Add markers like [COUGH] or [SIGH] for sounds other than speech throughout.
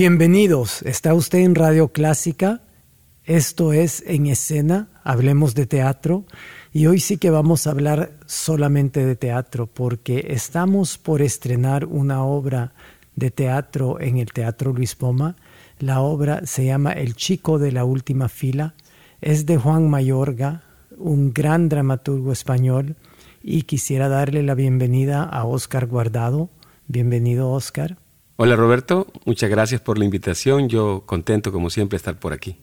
Bienvenidos, está usted en Radio Clásica, esto es En Escena, hablemos de teatro, y hoy sí que vamos a hablar solamente de teatro, porque estamos por estrenar una obra de teatro en el Teatro Luis Poma. La obra se llama El chico de la última fila, es de Juan Mayorga, un gran dramaturgo español, y quisiera darle la bienvenida a Oscar Guardado. Bienvenido, Oscar. Hola Roberto, muchas gracias por la invitación. Yo contento como siempre estar por aquí.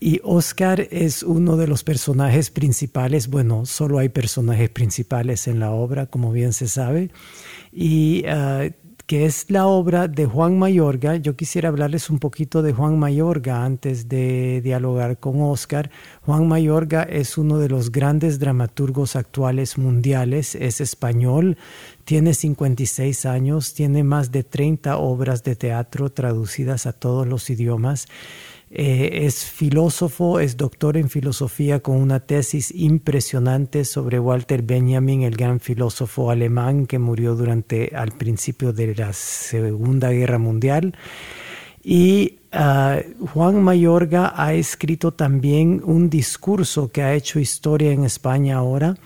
Y Oscar es uno de los personajes principales, bueno, solo hay personajes principales en la obra, como bien se sabe, y ah, que es la obra de Juan Mayorga. Yo quisiera hablarles un poquito de Juan Mayorga antes de dialogar con Oscar. Juan Mayorga es uno de los grandes dramaturgos actuales mundiales, es español, tiene 56 años, tiene más de 30 obras de teatro traducidas a todos los idiomas. Eh, es filósofo, es doctor en filosofía con una tesis impresionante sobre Walter Benjamin, el gran filósofo alemán que murió durante al principio de la Segunda Guerra Mundial. Y ah, Juan Mayorga ha escrito también un discurso que ha hecho historia en España ahora,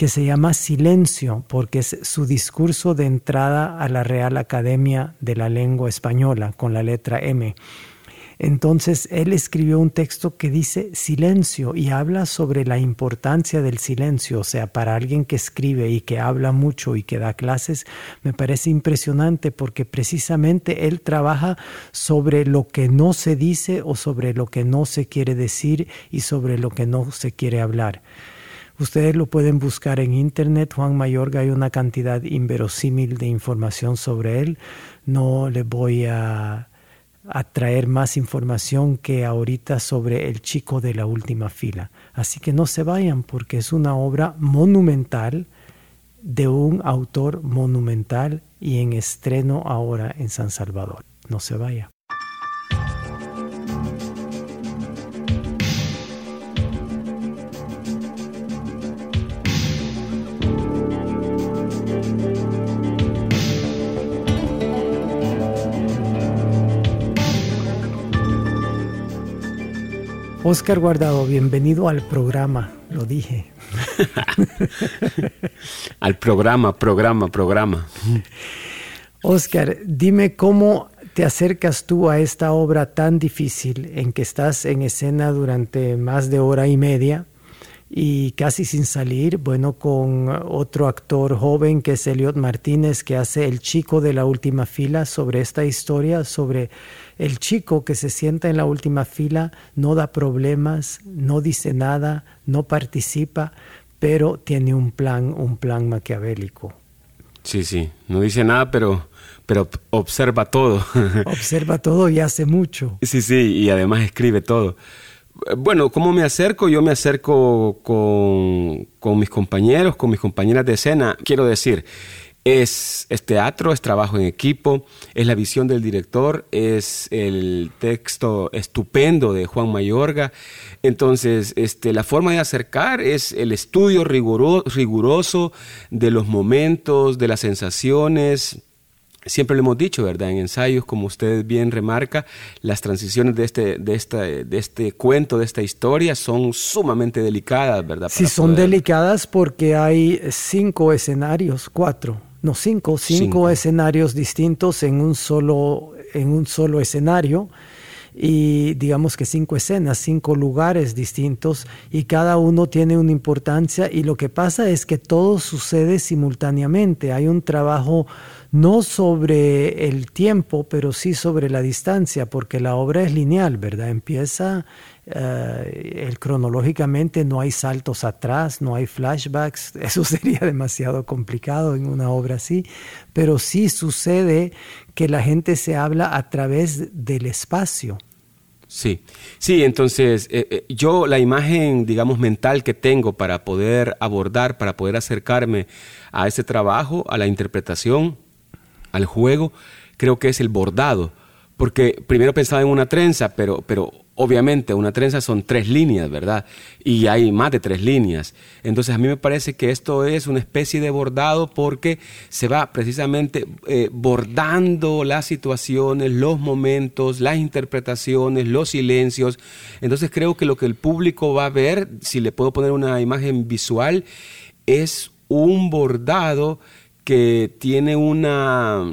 que se llama Silencio, porque es su discurso de entrada a la Real Academia de la Lengua Española, con la letra M. Entonces él escribió un texto que dice silencio y habla sobre la importancia del silencio. O sea, para alguien que escribe y que habla mucho y que da clases, me parece impresionante porque precisamente él trabaja sobre lo que no se dice o sobre lo que no se quiere decir y sobre lo que no se quiere hablar. Ustedes lo pueden buscar en internet. Juan Mayorga hay una cantidad inverosímil de información sobre él. No le voy a, traer más información que ahorita sobre el chico de la última fila. Así que no se vayan porque es una obra monumental de un autor monumental y en estreno ahora en San Salvador. No se vaya. Oscar Guardado, bienvenido al programa, lo dije. [LAUGHS] al programa, programa, programa. Oscar, dime cómo te acercas tú a esta obra tan difícil en que estás en escena durante más de hora y media y casi sin salir, bueno, con otro actor joven que es Eliot Martínez, que hace El chico de la última fila sobre esta historia, sobre el chico que se sienta en la última fila, no da problemas, no dice nada, no participa, pero tiene un plan, un plan maquiavélico. Sí, sí, no dice nada, pero, pero observa todo. [LAUGHS] observa todo y hace mucho. Sí, sí, y además escribe todo. Bueno, ¿cómo me acerco? Yo me acerco con, con mis compañeros, con mis compañeras de escena. Quiero decir, es, teatro, es trabajo en equipo, es la visión del director, es el texto estupendo de Juan Mayorga. Entonces, este, la forma de acercar es el estudio riguroso de los momentos, de las sensaciones, Siempre lo hemos dicho, ¿verdad? En ensayos, como usted bien remarca, las transiciones de este, de esta, de este cuento, de esta historia, son sumamente delicadas, ¿verdad? sí, son delicadas porque hay cinco escenarios, cuatro, no cinco, cinco, escenarios distintos en un solo, en un solo escenario. Y digamos que cinco escenas, cinco lugares distintos y cada uno tiene una importancia. Y lo que pasa es que todo sucede simultáneamente. Hay un trabajo no sobre el tiempo, pero sí sobre la distancia, porque la obra es lineal, ¿verdad? Empieza eh, el, cronológicamente, no hay saltos atrás, no hay flashbacks, [LAUGHS] eso sería demasiado complicado en una obra así, pero sí sucede que la gente se habla a través del espacio. Sí, sí, entonces eh, eh, yo la imagen, digamos, mental que tengo para poder abordar, para poder acercarme a ese trabajo, a la interpretación, al juego, creo que es el bordado, porque primero pensaba en una trenza, pero, pero Obviamente, una trenza son tres líneas, ¿verdad? Y hay más de tres líneas. Entonces, a mí me parece que esto es una especie de bordado porque se va precisamente eh, bordando las situaciones, los momentos, las interpretaciones, los silencios. Entonces, creo que lo que el público va a ver, si le puedo poner una imagen visual, es un bordado que tiene una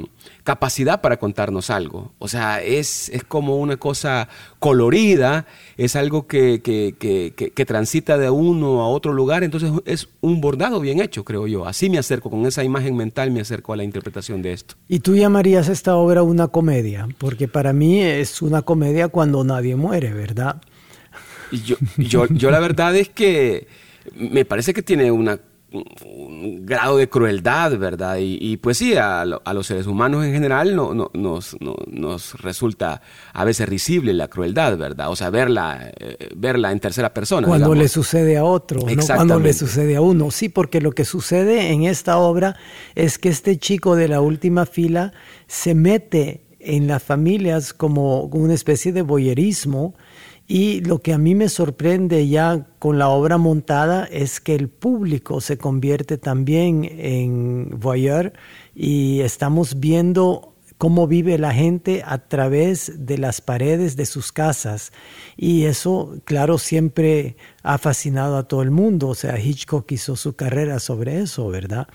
capacidad para contarnos algo. O sea, es, es como una cosa colorida, es algo que, que, transita de uno a otro lugar, entonces es un bordado bien hecho, creo yo. Así me acerco, con esa imagen mental me acerco a la interpretación de esto. ¿Y tú llamarías esta obra una comedia? Porque para mí es una comedia cuando nadie muere, ¿verdad? Yo, yo, yo la verdad es que me parece que tiene una un grado de crueldad, ¿verdad? Y, pues sí, a, los seres humanos en general no, nos, nos, resulta a veces risible la crueldad, ¿verdad? O sea, verla, eh, verla en tercera persona. Cuando le sucede a otro, no cuando le sucede a uno. Sí, porque lo que sucede en esta obra es que este chico de la última fila se mete en las familias como una especie de boyerismo y lo que a mí me sorprende ya con la obra montada es que el público se convierte también en voyeur y estamos viendo cómo vive la gente a través de las paredes de sus casas. Y eso, claro, siempre ha fascinado a todo el mundo. O sea, Hitchcock hizo su carrera sobre eso, ¿verdad?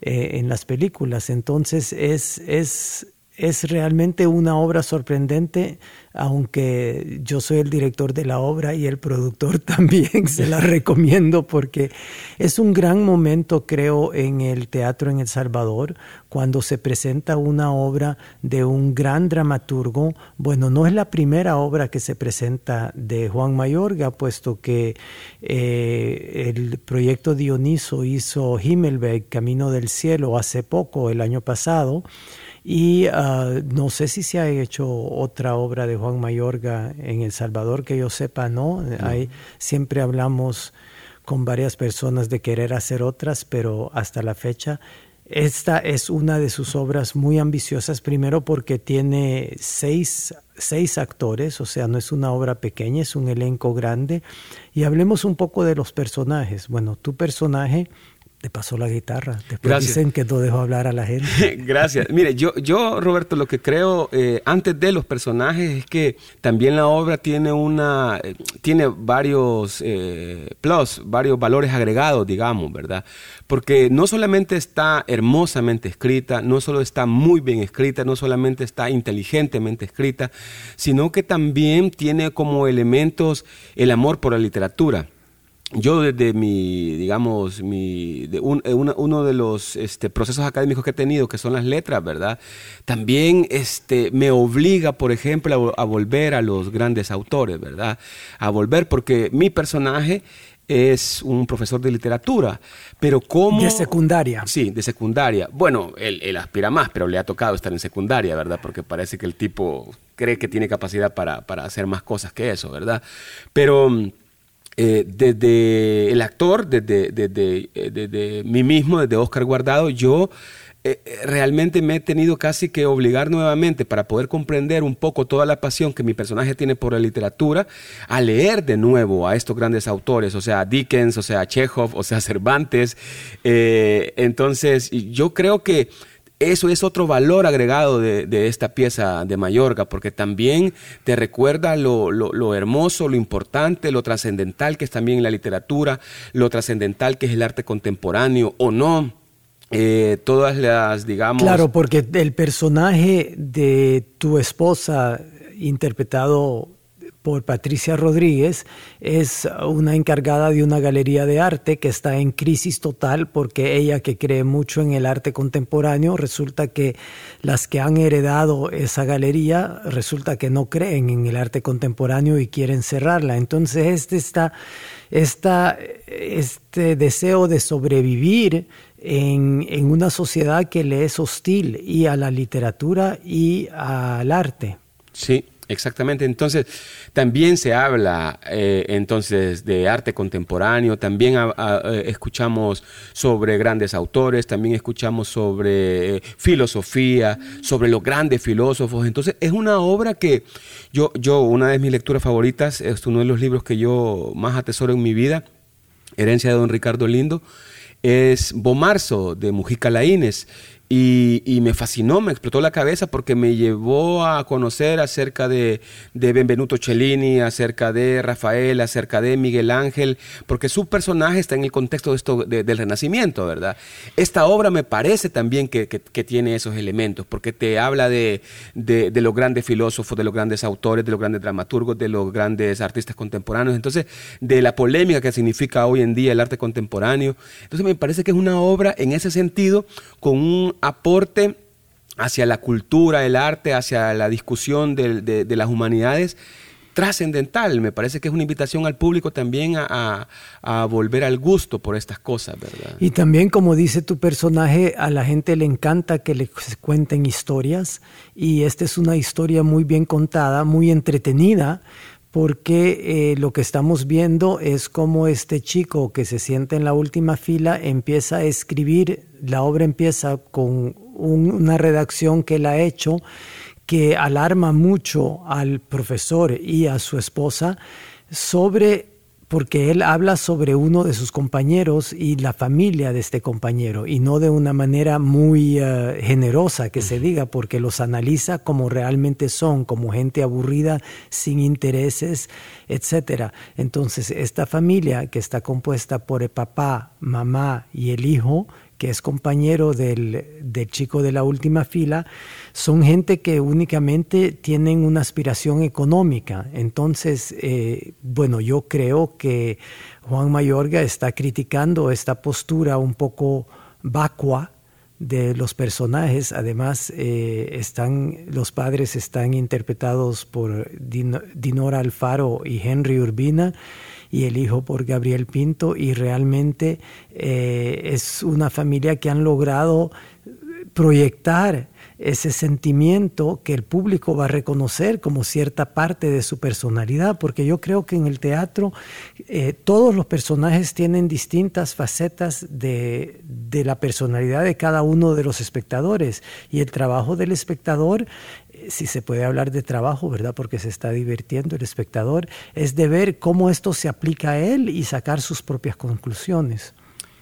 Eh, en las películas. Entonces es, es es realmente una obra sorprendente, aunque yo soy el director de la obra y el productor [LAUGHS] también se la recomiendo porque es un gran momento, creo, en el teatro en El Salvador, cuando se presenta una obra de un gran dramaturgo. Bueno, no es la primera obra que se presenta de Juan Mayorga, puesto que eh, el proyecto Dioniso hizo Himmelberg, Camino del Cielo, hace poco, el año pasado. Y ah, no sé si se ha hecho otra obra de Juan Mayorga en El Salvador, que yo sepa, ¿no? siempre hablamos con varias personas de querer hacer otras, pero hasta la fecha esta es una de sus obras muy ambiciosas, primero porque tiene seis, seis, actores, o sea, no es una obra pequeña, es un elenco grande. Y hablemos un poco de los personajes. Bueno, tu personaje te pasó la guitarra. Después dicen que no dejo hablar a la gente. [LAUGHS] Gracias. Mire, yo, yo, Roberto, lo que creo eh, antes de los personajes es que también la obra tiene una, eh, tiene varios eh, plus, varios valores agregados, digamos, ¿verdad? Porque no solamente está hermosamente escrita, no solo está muy bien escrita, no solamente está inteligentemente escrita, sino que también tiene como elementos el amor por la literatura yo desde mi, digamos, mi, de eh, uno de los este, procesos académicos que he tenido, que son las letras, ¿verdad? También este, me obliga, por ejemplo, a, volver a los grandes autores, ¿verdad? A volver porque mi personaje es un profesor de literatura, pero como... De secundaria. Sí, de secundaria. Bueno, él, él, aspira más, pero le ha tocado estar en secundaria, ¿verdad? Porque parece que el tipo cree que tiene capacidad para, para hacer más cosas que eso, ¿verdad? Pero eh, desde el actor, desde, eh, desde, mí mismo, desde Oscar Guardado, yo eh, realmente me he tenido casi que obligar nuevamente para poder comprender un poco toda la pasión que mi personaje tiene por la literatura, a leer de nuevo a estos grandes autores, o sea, Dickens, o sea, Chekhov, o sea, [LAUGHS] Cervantes. entonces, yo creo que eso es otro valor agregado de, esta pieza de Mallorca, porque también te recuerda lo, hermoso, lo importante, lo trascendental que es también la literatura, lo trascendental que es el arte contemporáneo o no. Eh, todas las, digamos... Claro, porque el personaje de tu esposa, interpretado por Patricia Rodríguez, es una encargada de una galería de arte que está en crisis total porque ella que cree mucho en el arte contemporáneo, resulta que las que han heredado esa galería, resulta que no creen en el arte contemporáneo y quieren cerrarla. Entonces este, está, este deseo de sobrevivir en, en una sociedad que le es hostil y a la literatura y al arte. Sí, Exactamente, entonces también se habla eh, entonces de arte contemporáneo, también eh, escuchamos sobre grandes autores, también escuchamos sobre eh, filosofía, sobre los grandes filósofos, entonces es una obra que yo, yo, una de mis lecturas favoritas, es uno de los libros que yo más atesoro en mi vida, Herencia de don Ricardo Lindo, es Bomarzo de Mujica Laínez y, me fascinó, me explotó la cabeza porque me llevó a conocer acerca de, Benvenuto Cellini, acerca de Rafael, acerca de Miguel Ángel, porque su personaje está en el contexto de esto, del Renacimiento, ¿verdad? Esta obra me parece también que, tiene esos elementos, porque te habla de, de, los grandes filósofos, de los grandes autores, de los grandes dramaturgos, de los grandes artistas contemporáneos, entonces de la polémica que significa hoy en día el arte contemporáneo. Entonces me parece que es una obra en ese sentido con un aporte hacia la cultura, el arte, hacia la discusión de, las humanidades trascendental. Me parece que es una invitación al público también a, volver al gusto por estas cosas, ¿verdad? Y también, como dice tu personaje, a la gente le encanta que le cuenten historias y esta es una historia muy bien contada, muy entretenida porque eh, lo que estamos viendo es cómo este chico que se siente en la última fila empieza a escribir, la obra empieza con una redacción que él ha hecho que alarma mucho al profesor y a su esposa sobre porque él habla sobre uno de sus compañeros y la familia de este compañero, y no de una manera muy eh, generosa que se diga, porque los analiza como realmente son, como gente aburrida, sin intereses, etc. Entonces, esta familia que está compuesta por el papá, mamá y el hijo, que es compañero del, chico de la última fila, son gente que únicamente tienen una aspiración económica. Entonces, eh, bueno, yo creo que Juan Mayorga está criticando esta postura un poco vacua de los personajes. Además, eh, están, los padres están interpretados por Dinora Alfaro y Henry Urbina y el hijo por Gabriel Pinto y realmente eh, es una familia que han logrado proyectar ese sentimiento que el público va a reconocer como cierta parte de su personalidad, porque yo creo que en el teatro eh, todos los personajes tienen distintas facetas de, de, la personalidad de cada uno de los espectadores y el trabajo del espectador si se puede hablar de trabajo, ¿verdad? Porque se está divirtiendo el espectador, es de ver cómo esto se aplica a él y sacar sus propias conclusiones.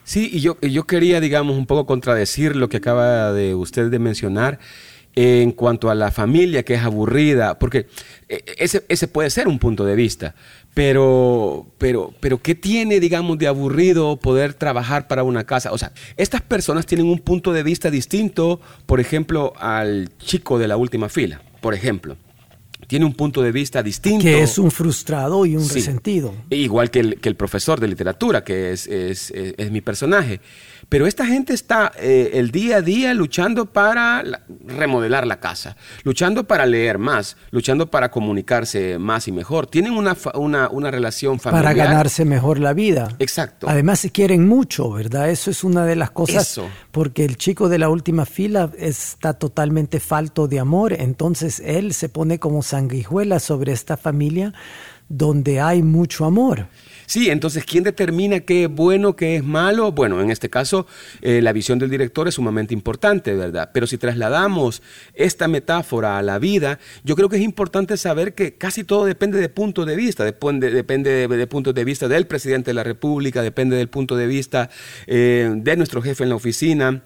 Sí, y yo, yo quería, digamos, un poco contradecir lo que acaba de usted de mencionar en cuanto a la familia que es aburrida, porque eh, ese, ese puede ser un punto de vista, pero, pero, pero, ¿qué tiene, digamos, de aburrido poder trabajar para una casa? O sea, estas personas tienen un punto de vista distinto, por ejemplo, al chico de la última fila, por ejemplo. Tiene un punto de vista distinto. Que es un frustrado y un resentido. Igual que el, que el, profesor de literatura, que es, es, es mi personaje. Pero esta gente está eh, el día a día luchando para remodelar la casa, luchando para leer más, luchando para comunicarse más y mejor. Tienen una, una, relación familiar. Para ganarse mejor la vida. Exacto. Además se quieren mucho, ¿verdad? Eso es una de las cosas. Eso. Porque el chico de la última fila está totalmente falto de amor, entonces él se pone como sanguijuela sobre esta familia donde hay mucho amor. Sí, entonces, ¿quién determina qué es bueno, qué es malo? Bueno, en este caso, eh, la visión del director es sumamente importante, ¿verdad? Pero si trasladamos esta metáfora a la vida, yo creo que es importante saber que casi todo depende de punto de vista, depende, depende de, punto de vista del presidente de la República, depende del punto de vista eh, de nuestro jefe en la oficina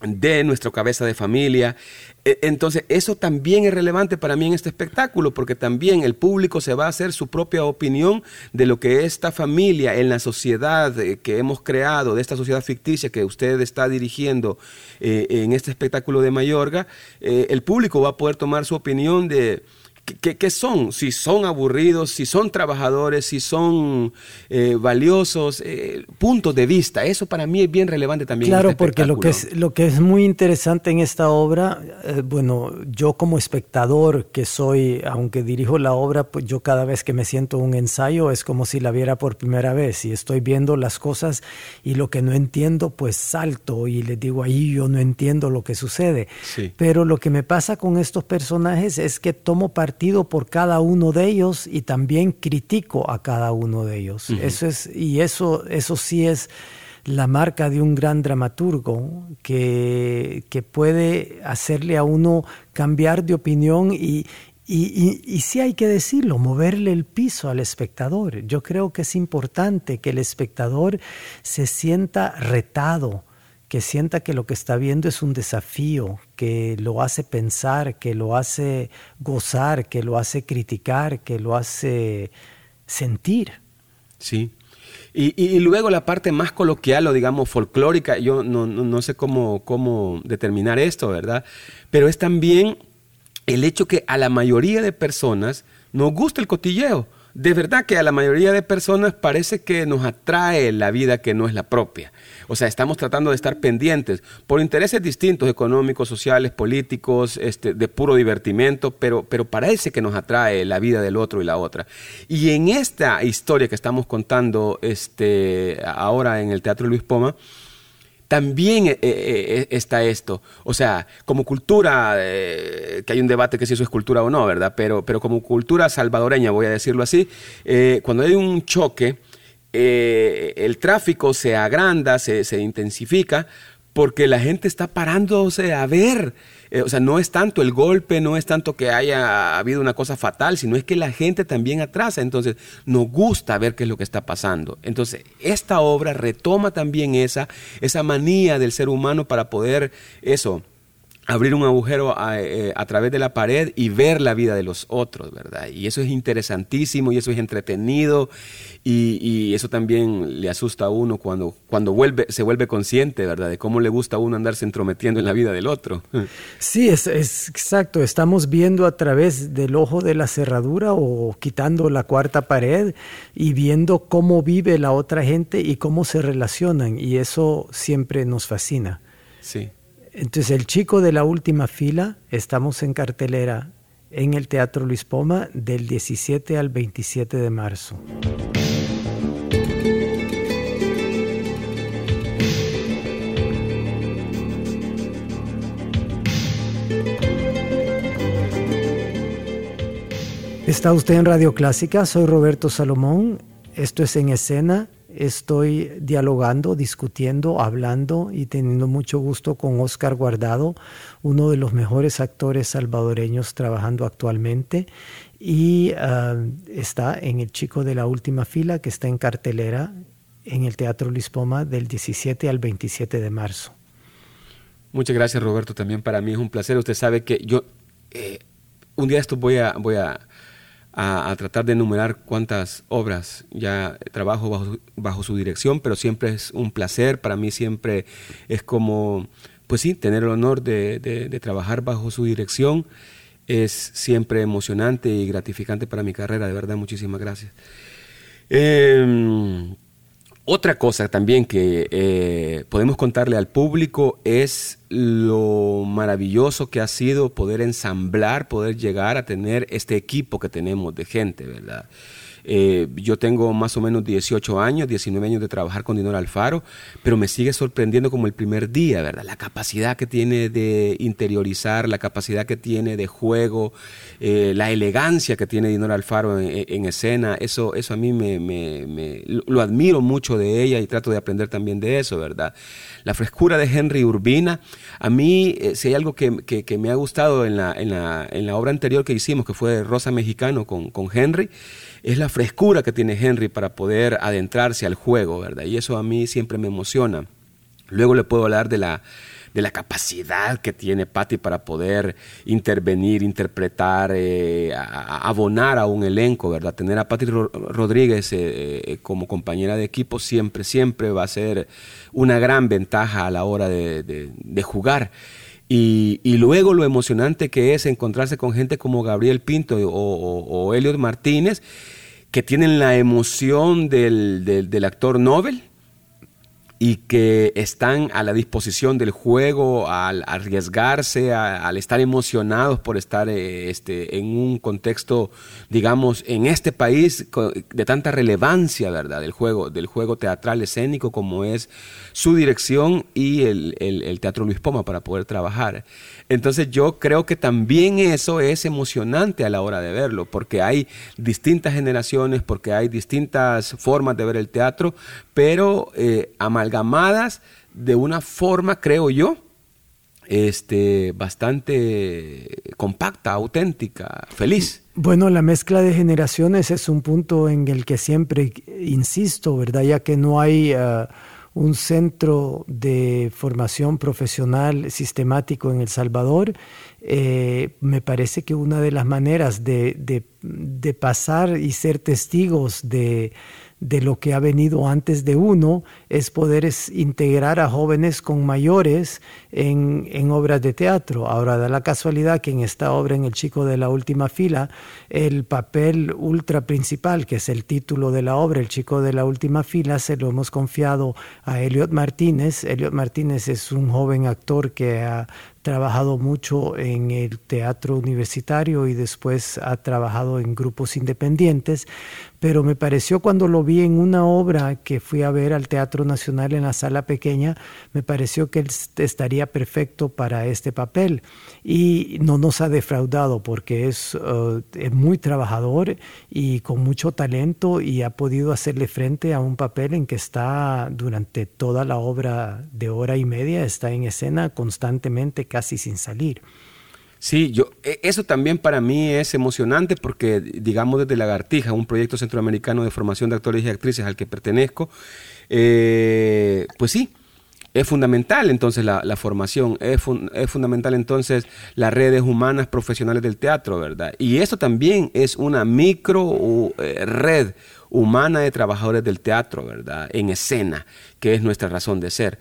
de nuestra cabeza de familia. E, entonces, eso también es relevante para mí en este espectáculo, porque también el público se va a hacer su propia opinión de lo que esta familia en la sociedad eh, que hemos creado, de esta sociedad ficticia que usted está dirigiendo eh, en este espectáculo de Mayorga, eh, el público va a poder tomar su opinión de ¿Qué, son? Si son aburridos, si son trabajadores, si son eh, valiosos, eh, puntos de vista. Eso para mí es bien relevante también. Claro, este porque lo que, es, lo que es muy interesante en esta obra, eh, bueno, yo como espectador que soy, aunque dirijo la obra, pues yo cada vez que me siento un ensayo es como si la viera por primera vez y estoy viendo las cosas y lo que no entiendo, pues salto y les digo ahí yo no entiendo lo que sucede. Pero lo que me pasa con estos personajes es que tomo parte por cada uno de ellos y también critico a cada uno de ellos. Eso es, y eso, eso sí es la marca de un gran dramaturgo que, que puede hacerle a uno cambiar de opinión y, y, y, sí hay que decirlo, moverle el piso al espectador. Yo creo que es importante que el espectador se sienta retado, que sienta que lo que está viendo es un desafío, que lo hace pensar, que lo hace gozar, que lo hace criticar, que lo hace sentir. Sí. Y, luego la parte más coloquial o digamos folclórica, yo no, sé cómo, cómo determinar esto, ¿verdad? Pero es también el hecho que a la mayoría de personas nos gusta el cotilleo. De verdad que a la mayoría de personas parece que nos atrae la vida que no es la propia. O sea, estamos tratando de estar pendientes por intereses distintos, económicos, sociales, políticos, este, de puro divertimento, pero, pero parece que nos atrae la vida del otro y la otra. Y en esta historia que estamos contando este, ahora en el Teatro Luis Poma, también eh, eh, eh, está esto. O sea, como cultura, que hay un debate que si eso es cultura o no, ¿verdad? Pero, pero como cultura salvadoreña, voy a decirlo así, cuando hay un choque, el tráfico se agranda, se, intensifica, porque la gente está parándose a ver. Eh, o sea, no es tanto el golpe, no es tanto que haya habido una cosa fatal, sino es que la gente también atrasa. Entonces, nos gusta ver qué es lo que está pasando. Entonces, esta obra retoma también esa, esa manía del ser humano para poder eso abrir un agujero eh, a, través de la pared y ver la vida de los otros, ¿verdad? Y eso es interesantísimo y eso es entretenido y, eso también le asusta a uno cuando, cuando vuelve, se vuelve consciente, ¿verdad? De cómo le gusta a uno andarse entrometiendo en la vida del otro. Sí, es, es exacto. Estamos viendo a través del ojo de la cerradura o quitando la cuarta pared y viendo cómo vive la otra gente y cómo se relacionan y eso siempre nos fascina. Sí. Entonces, el chico de la última fila, estamos en cartelera en el Teatro Luis Poma del 17 al 27 de marzo. Está usted en Radio Clásica, soy Roberto Salomón, esto es en escena estoy dialogando, discutiendo, hablando y teniendo mucho gusto con Oscar Guardado, uno de los mejores actores salvadoreños trabajando actualmente. Y ah, está en El Chico de la Última Fila, que está en cartelera en el Teatro Lispoma del 17 al 27 de marzo. Muchas gracias Roberto, también para mí es un placer. Usted sabe que yo eh, un día esto voy a, voy a a, tratar de enumerar cuántas obras ya trabajo bajo, su dirección, pero siempre es un placer, para mí siempre es como, pues sí, tener el honor de, trabajar bajo su dirección. Es siempre emocionante y gratificante para mi carrera, de verdad, muchísimas gracias. Em, otra cosa también que eh, podemos contarle al público es lo maravilloso que ha sido poder ensamblar, poder llegar a tener este equipo que tenemos de gente, ¿verdad? Eh, yo tengo más o menos 18 años, 19 años de trabajar con Dinora Alfaro, pero me sigue sorprendiendo como el primer día, ¿verdad? La capacidad que tiene de interiorizar, la capacidad que tiene de juego, eh, la elegancia que tiene Dinora Alfaro en, escena, eso, eso a mí me, lo admiro mucho de ella y trato de aprender también de eso, ¿verdad? La frescura de Henry Urbina, a mí, eh, si hay algo que, me ha gustado en la, en, la, en la, obra anterior que hicimos, que fue Rosa Mexicano con, con Henry, es la frescura que tiene Henry para poder adentrarse al juego, ¿verdad? Y eso a mí siempre me emociona. Luego le puedo hablar de la, de la capacidad que tiene Patty para poder intervenir, interpretar, eh, abonar a un elenco, ¿verdad? Tener a Patty Rodríguez eh, eh, como compañera de equipo siempre, siempre va a ser una gran ventaja a la hora de, jugar. Y, luego lo emocionante que es encontrarse con gente como Gabriel Pinto o, o, Elliot Martínez, que tienen la emoción del, del actor Nobel, y que están a la disposición del juego al arriesgarse, al estar emocionados por estar eh, este, en un contexto, digamos, en este país de tanta relevancia, ¿verdad? Del juego, del juego teatral escénico como es su dirección y el, el Teatro Luis Poma para poder trabajar. Entonces yo creo que también eso es emocionante a la hora de verlo, porque hay distintas generaciones, porque hay distintas formas de ver el teatro, pero eh, de una forma, creo yo, este, bastante compacta, auténtica, feliz. Bueno, la mezcla de generaciones es un punto en el que siempre insisto, ¿verdad? Ya que no hay... Ah, un centro de formación profesional sistemático en El Salvador, eh, me parece que una de las maneras de, de pasar y ser testigos de, de lo que ha venido antes de uno es poder integrar a jóvenes con mayores en, en, obras de teatro. Ahora da la casualidad que en esta obra, en El Chico de la Última Fila, el papel ultra principal, que es el título de la obra, El Chico de la Última Fila, se lo hemos confiado a Elliot Martínez. Elliot Martínez es un joven actor que ha trabajado mucho en el teatro universitario y después ha trabajado en grupos independientes, pero me pareció cuando lo vi en una obra que fui a ver al Teatro Nacional en la sala pequeña, me pareció que él estaría perfecto para este papel y no nos ha defraudado porque es, uh, es muy trabajador y con mucho talento y ha podido hacerle frente a un papel en que está durante toda la obra de hora y media, está en escena constantemente casi sin salir. Sí, yo, e, eso también para mí es emocionante porque, digamos, desde Lagartija, un proyecto centroamericano de formación de actores y actrices al que pertenezco, eh, pues sí, es fundamental entonces la, formación, es, fundamental entonces las redes humanas profesionales del teatro, ¿verdad? Y eso también es una micro eh, red humana de trabajadores del teatro, ¿verdad? En escena, que es nuestra razón de ser.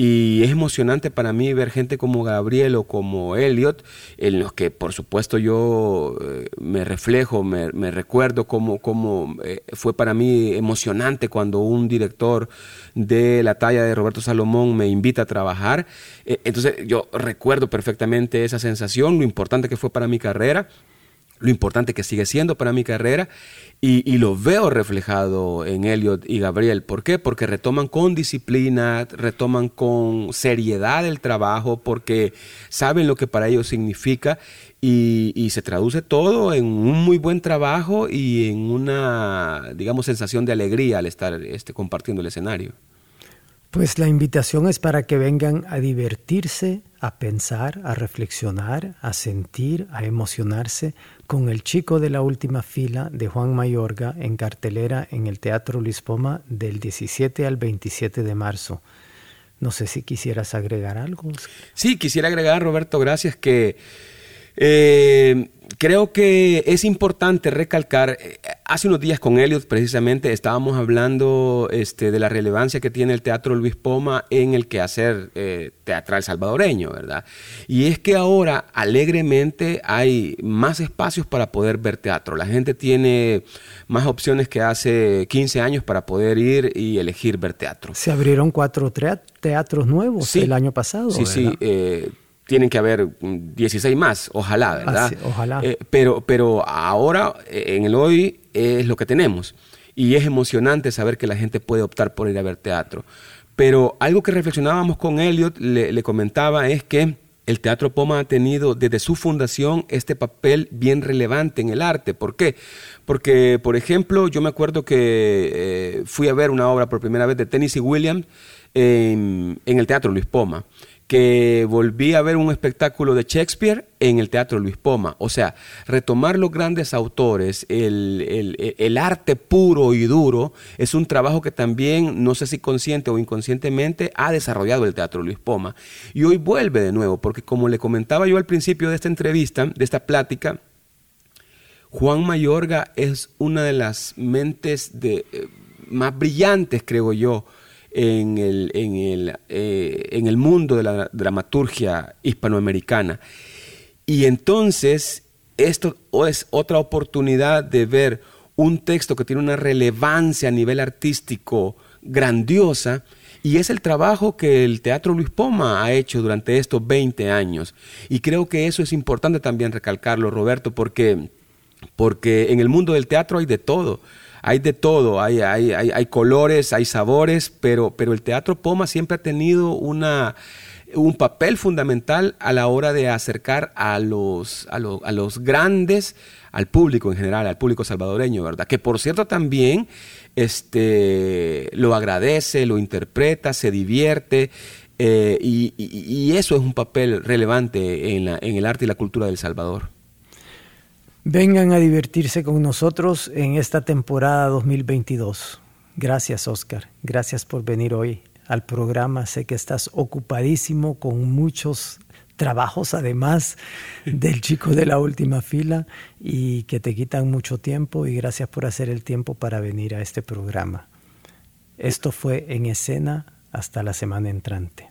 Y es emocionante para mí ver gente como Gabriel o como Elliot, en los que por supuesto yo eh, me reflejo, me, recuerdo cómo, cómo eh, fue para mí emocionante cuando un director de la talla de Roberto Salomón me invita a trabajar. Eh, entonces yo recuerdo perfectamente esa sensación, lo importante que fue para mi carrera lo importante que sigue siendo para mi carrera y, lo veo reflejado en Elliot y Gabriel. ¿Por qué? Porque retoman con disciplina, retoman con seriedad el trabajo, porque saben lo que para ellos significa y, se traduce todo en un muy buen trabajo y en una, digamos, sensación de alegría al estar este, compartiendo el escenario. Pues la invitación es para que vengan a divertirse, a pensar, a reflexionar, a sentir, a emocionarse con El chico de la última fila de Juan Mayorga en cartelera en el Teatro Luis Poma del 17 al 27 de marzo. No sé si quisieras agregar algo. Sí, quisiera agregar, Roberto, gracias, que eh, creo que es importante recalcar, eh, hace unos días con Elliot precisamente estábamos hablando este, de la relevancia que tiene el Teatro Luis Poma en el quehacer eh, teatral salvadoreño, ¿verdad? Y es que ahora alegremente hay más espacios para poder ver teatro. La gente tiene más opciones que hace 15 años para poder ir y elegir ver teatro. Se abrieron cuatro teatros nuevos el año pasado. Sí, sí. Eh, tienen que haber 16 más, ojalá, ah, ¿verdad? ojalá. Eh, pero, pero ahora, eh, en el hoy, es lo que tenemos. Y es emocionante saber que la gente puede optar por ir a ver teatro. Pero algo que reflexionábamos con Elliot, le, comentaba, es que el Teatro Poma ha tenido desde su fundación este papel bien relevante en el arte. ¿Por qué? Porque, por ejemplo, yo me acuerdo que eh, fui a ver una obra por primera vez de Tennessee Williams en, en el Teatro Luis Poma que volví a ver un espectáculo de Shakespeare en el Teatro Luis Poma. O sea, retomar los grandes autores, el, arte puro y duro, es un trabajo que también, no sé si consciente o inconscientemente, ha desarrollado el Teatro Luis Poma. Y hoy vuelve de nuevo, porque como le comentaba yo al principio de esta entrevista, de esta plática, Juan Mayorga es una de las mentes de, eh, más brillantes, creo yo, en el, en el, eh, en el mundo de la dramaturgia hispanoamericana. Y entonces esto es otra oportunidad de ver un texto que tiene una relevancia a nivel artístico grandiosa y es el trabajo que el Teatro Luis Poma ha hecho durante estos 20 años. Y creo que eso es importante también recalcarlo, Roberto, porque, porque en el mundo del teatro hay de todo. Hay de todo, hay, hay, hay, colores, hay sabores, pero, pero el Teatro Poma siempre ha tenido una, un papel fundamental a la hora de acercar a los, a, los grandes, al público en general, al público salvadoreño, ¿verdad? Que por cierto también este, lo agradece, lo interpreta, se divierte. Eh, y, eso es un papel relevante en, en el arte y la cultura del Salvador. Vengan a divertirse con nosotros en esta temporada 2022. Gracias, Oscar. Gracias por venir hoy al programa. Sé que estás ocupadísimo con muchos trabajos además [LAUGHS] del chico de la última fila y que te quitan mucho tiempo y gracias por hacer el tiempo para venir a este programa. Esto fue en escena hasta la semana entrante.